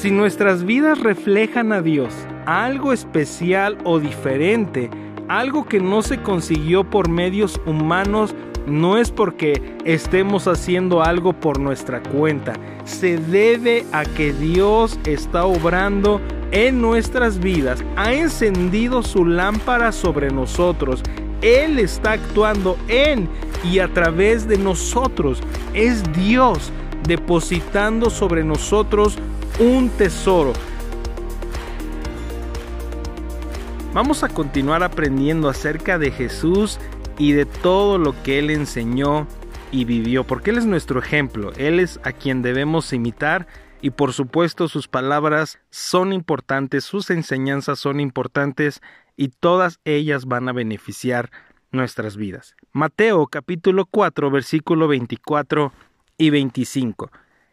Si nuestras vidas reflejan a Dios, algo especial o diferente, algo que no se consiguió por medios humanos, no es porque estemos haciendo algo por nuestra cuenta. Se debe a que Dios está obrando en nuestras vidas, ha encendido su lámpara sobre nosotros. Él está actuando en y a través de nosotros. Es Dios depositando sobre nosotros un tesoro. Vamos a continuar aprendiendo acerca de Jesús y de todo lo que Él enseñó y vivió, porque Él es nuestro ejemplo, Él es a quien debemos imitar y por supuesto sus palabras son importantes, sus enseñanzas son importantes y todas ellas van a beneficiar nuestras vidas. Mateo capítulo 4 versículo 24 y 25.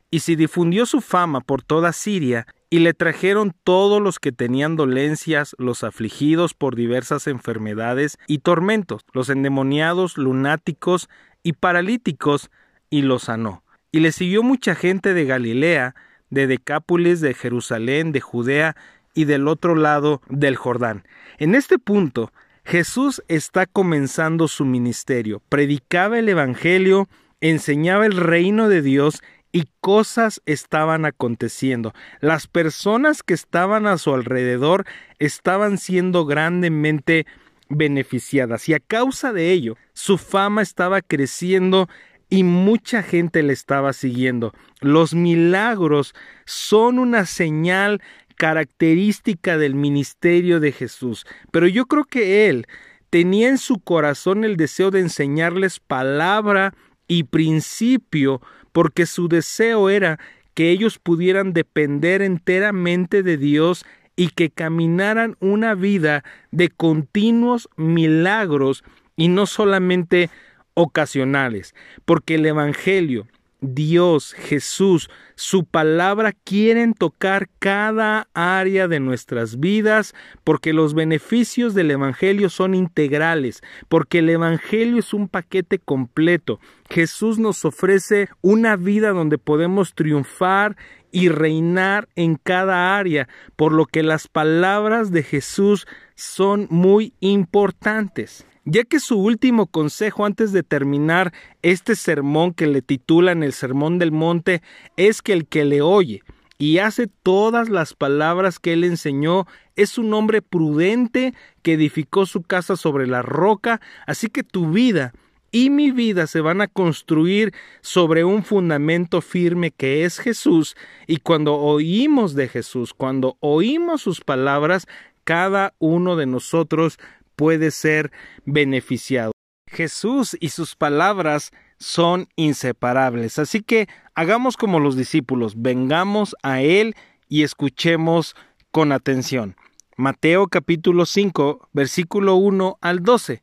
Y si difundió su fama por toda Siria, y le trajeron todos los que tenían dolencias, los afligidos por diversas enfermedades y tormentos, los endemoniados, lunáticos y paralíticos, y los sanó. Y le siguió mucha gente de Galilea, de Decápolis, de Jerusalén, de Judea y del otro lado del Jordán. En este punto, Jesús está comenzando su ministerio, predicaba el Evangelio, enseñaba el reino de Dios y cosas estaban aconteciendo. Las personas que estaban a su alrededor estaban siendo grandemente beneficiadas y a causa de ello su fama estaba creciendo y mucha gente le estaba siguiendo. Los milagros son una señal característica del ministerio de Jesús, pero yo creo que él tenía en su corazón el deseo de enseñarles palabra y principio, porque su deseo era que ellos pudieran depender enteramente de Dios y que caminaran una vida de continuos milagros y no solamente ocasionales, porque el Evangelio, Dios, Jesús, su palabra quieren tocar cada área de nuestras vidas, porque los beneficios del Evangelio son integrales, porque el Evangelio es un paquete completo. Jesús nos ofrece una vida donde podemos triunfar y reinar en cada área, por lo que las palabras de Jesús son muy importantes ya que su último consejo antes de terminar este sermón que le titulan el Sermón del Monte es que el que le oye y hace todas las palabras que él enseñó es un hombre prudente que edificó su casa sobre la roca, así que tu vida y mi vida se van a construir sobre un fundamento firme que es Jesús, y cuando oímos de Jesús, cuando oímos sus palabras, cada uno de nosotros puede ser beneficiado. Jesús y sus palabras son inseparables. Así que hagamos como los discípulos, vengamos a Él y escuchemos con atención. Mateo capítulo 5, versículo 1 al 12.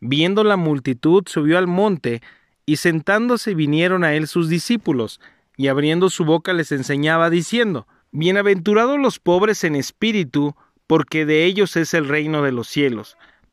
Viendo la multitud, subió al monte, y sentándose vinieron a él sus discípulos, y abriendo su boca les enseñaba, diciendo, Bienaventurados los pobres en espíritu, porque de ellos es el reino de los cielos.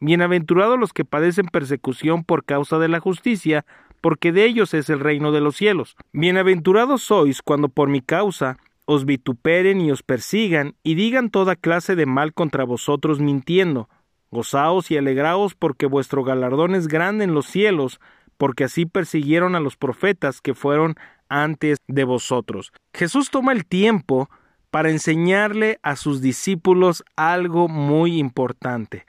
Bienaventurados los que padecen persecución por causa de la justicia, porque de ellos es el reino de los cielos. Bienaventurados sois cuando por mi causa os vituperen y os persigan, y digan toda clase de mal contra vosotros mintiendo. Gozaos y alegraos porque vuestro galardón es grande en los cielos, porque así persiguieron a los profetas que fueron antes de vosotros. Jesús toma el tiempo para enseñarle a sus discípulos algo muy importante.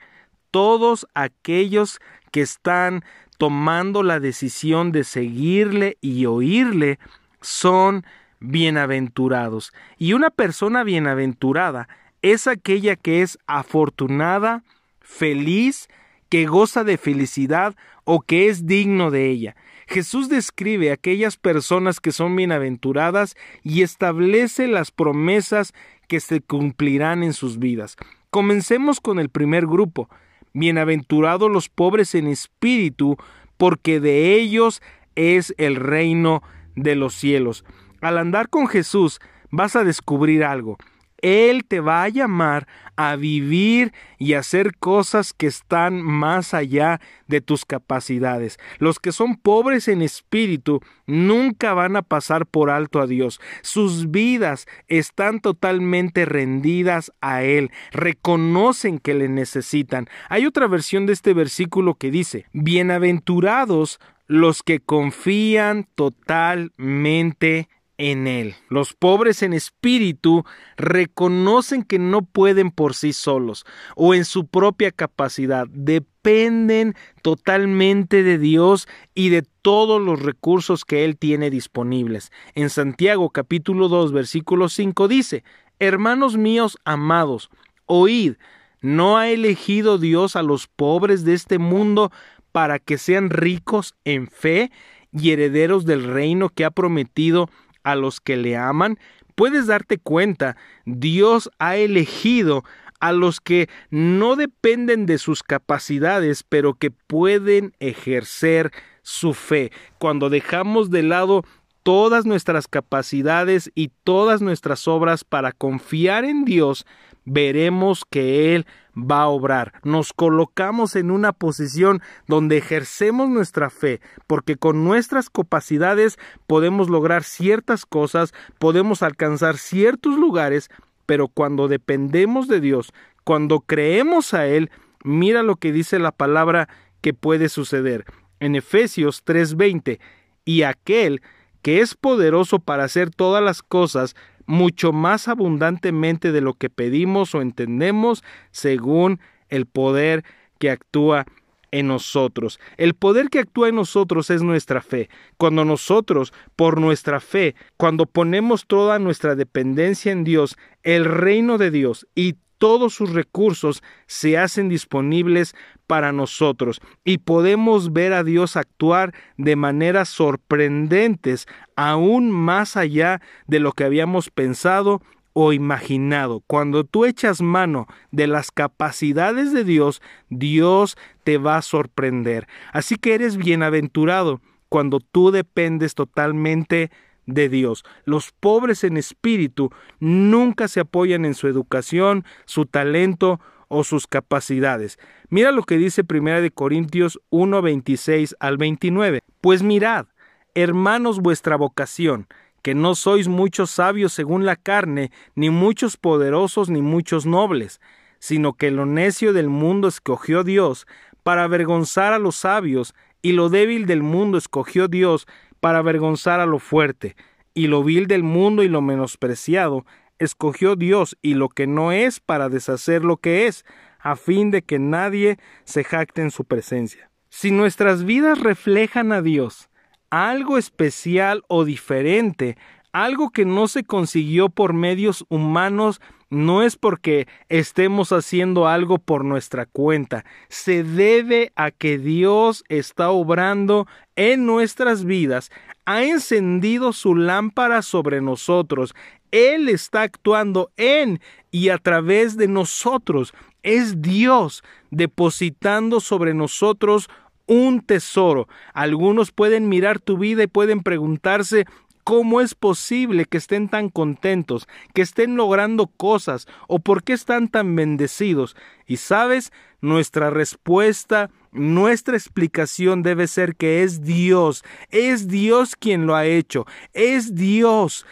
Todos aquellos que están tomando la decisión de seguirle y oírle son bienaventurados. Y una persona bienaventurada es aquella que es afortunada, feliz, que goza de felicidad o que es digno de ella. Jesús describe a aquellas personas que son bienaventuradas y establece las promesas que se cumplirán en sus vidas. Comencemos con el primer grupo. Bienaventurados los pobres en espíritu, porque de ellos es el reino de los cielos. Al andar con Jesús vas a descubrir algo. Él te va a llamar a vivir y hacer cosas que están más allá de tus capacidades. Los que son pobres en espíritu nunca van a pasar por alto a Dios. Sus vidas están totalmente rendidas a Él. Reconocen que le necesitan. Hay otra versión de este versículo que dice, Bienaventurados los que confían totalmente en Él. Los pobres en espíritu reconocen que no pueden por sí solos o en su propia capacidad. Dependen totalmente de Dios y de todos los recursos que Él tiene disponibles. En Santiago capítulo 2 versículo 5 dice, Hermanos míos amados, oíd, ¿no ha elegido Dios a los pobres de este mundo para que sean ricos en fe y herederos del reino que ha prometido a los que le aman, puedes darte cuenta, Dios ha elegido a los que no dependen de sus capacidades, pero que pueden ejercer su fe. Cuando dejamos de lado todas nuestras capacidades y todas nuestras obras para confiar en Dios, veremos que Él va a obrar. Nos colocamos en una posición donde ejercemos nuestra fe, porque con nuestras capacidades podemos lograr ciertas cosas, podemos alcanzar ciertos lugares, pero cuando dependemos de Dios, cuando creemos a Él, mira lo que dice la palabra que puede suceder. En Efesios 3:20, y aquel que es poderoso para hacer todas las cosas mucho más abundantemente de lo que pedimos o entendemos según el poder que actúa en nosotros. El poder que actúa en nosotros es nuestra fe. Cuando nosotros, por nuestra fe, cuando ponemos toda nuestra dependencia en Dios, el reino de Dios y todos sus recursos se hacen disponibles para nosotros y podemos ver a Dios actuar de maneras sorprendentes, aún más allá de lo que habíamos pensado o imaginado. Cuando tú echas mano de las capacidades de Dios, Dios te va a sorprender. Así que eres bienaventurado cuando tú dependes totalmente de Dios. Los pobres en espíritu nunca se apoyan en su educación, su talento o sus capacidades. Mira lo que dice 1 de Corintios 1 26 al 29. Pues mirad, hermanos, vuestra vocación, que no sois muchos sabios según la carne, ni muchos poderosos, ni muchos nobles, sino que lo necio del mundo escogió Dios para avergonzar a los sabios, y lo débil del mundo escogió Dios para avergonzar a lo fuerte, y lo vil del mundo y lo menospreciado, escogió Dios y lo que no es para deshacer lo que es, a fin de que nadie se jacte en su presencia. Si nuestras vidas reflejan a Dios, algo especial o diferente, algo que no se consiguió por medios humanos, no es porque estemos haciendo algo por nuestra cuenta, se debe a que Dios está obrando en nuestras vidas, ha encendido su lámpara sobre nosotros, Él está actuando en y a través de nosotros, es Dios depositando sobre nosotros un tesoro. Algunos pueden mirar tu vida y pueden preguntarse ¿Cómo es posible que estén tan contentos, que estén logrando cosas o por qué están tan bendecidos? Y sabes, nuestra respuesta, nuestra explicación debe ser que es Dios, es Dios quien lo ha hecho, es Dios.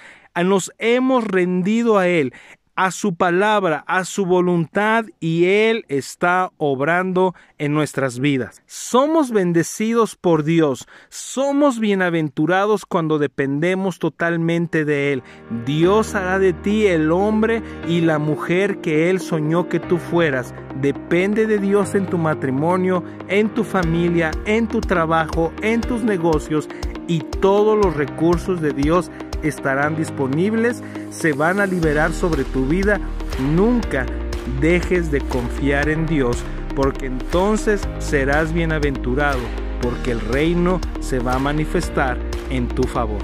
Nos hemos rendido a Él a su palabra, a su voluntad y Él está obrando en nuestras vidas. Somos bendecidos por Dios, somos bienaventurados cuando dependemos totalmente de Él. Dios hará de ti el hombre y la mujer que Él soñó que tú fueras. Depende de Dios en tu matrimonio, en tu familia, en tu trabajo, en tus negocios y todos los recursos de Dios estarán disponibles, se van a liberar sobre tu vida. Nunca dejes de confiar en Dios, porque entonces serás bienaventurado, porque el reino se va a manifestar en tu favor.